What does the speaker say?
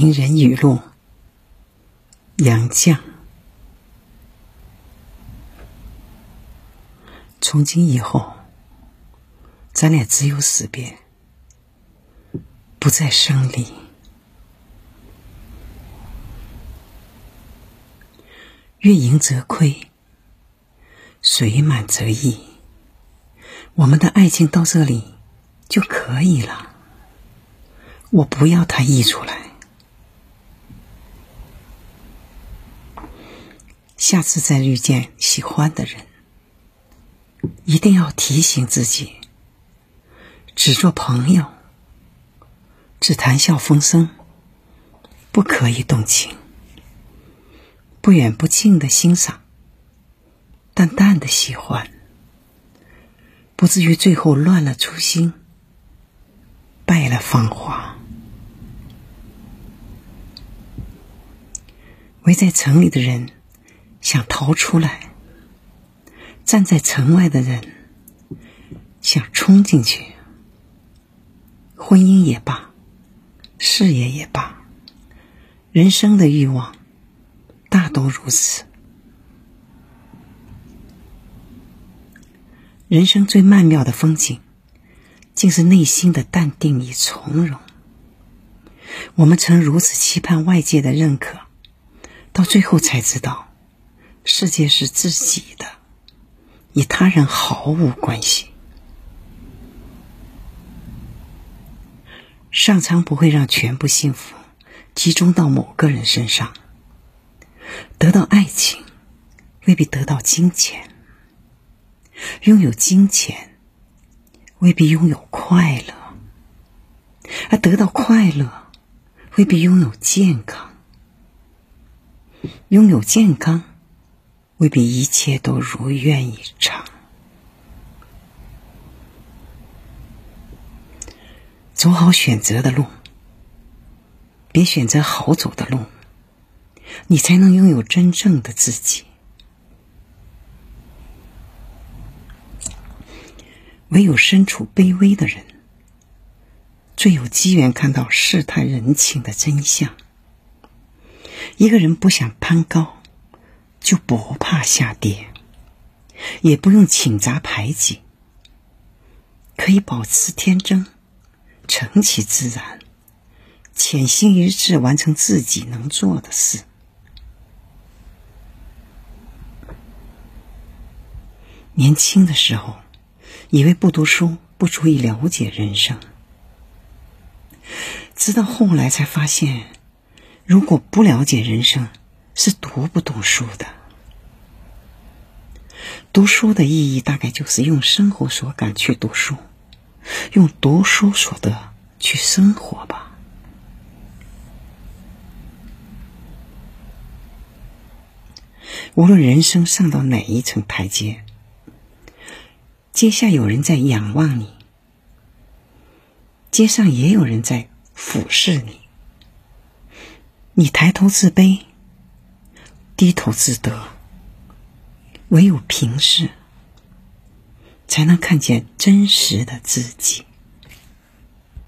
名人语录：杨绛。从今以后，咱俩只有死别，不再生离。月盈则亏，水满则溢。我们的爱情到这里就可以了。我不要它溢出来。下次再遇见喜欢的人，一定要提醒自己：只做朋友，只谈笑风生，不可以动情。不远不近的欣赏，淡淡的喜欢，不至于最后乱了初心，败了芳华。围在城里的人想逃出来，站在城外的人想冲进去。婚姻也罢，事业也罢，人生的欲望。大都如此。人生最曼妙的风景，竟是内心的淡定与从容。我们曾如此期盼外界的认可，到最后才知道，世界是自己的，与他人毫无关系。上苍不会让全部幸福集中到某个人身上。得到爱情，未必得到金钱；拥有金钱，未必拥有快乐；而得到快乐，未必拥有健康；拥有健康，未必一切都如愿以偿。走好选择的路，别选择好走的路。你才能拥有真正的自己。唯有身处卑微的人，最有机缘看到世态人情的真相。一个人不想攀高，就不怕下跌，也不用请杂排挤，可以保持天真，成其自然，潜心一致完成自己能做的事。年轻的时候，以为不读书不足以了解人生，直到后来才发现，如果不了解人生，是读不懂书的。读书的意义，大概就是用生活所感去读书，用读书所得去生活吧。无论人生上到哪一层台阶。阶下有人在仰望你，街上也有人在俯视你。你抬头自卑，低头自得，唯有平视，才能看见真实的自己。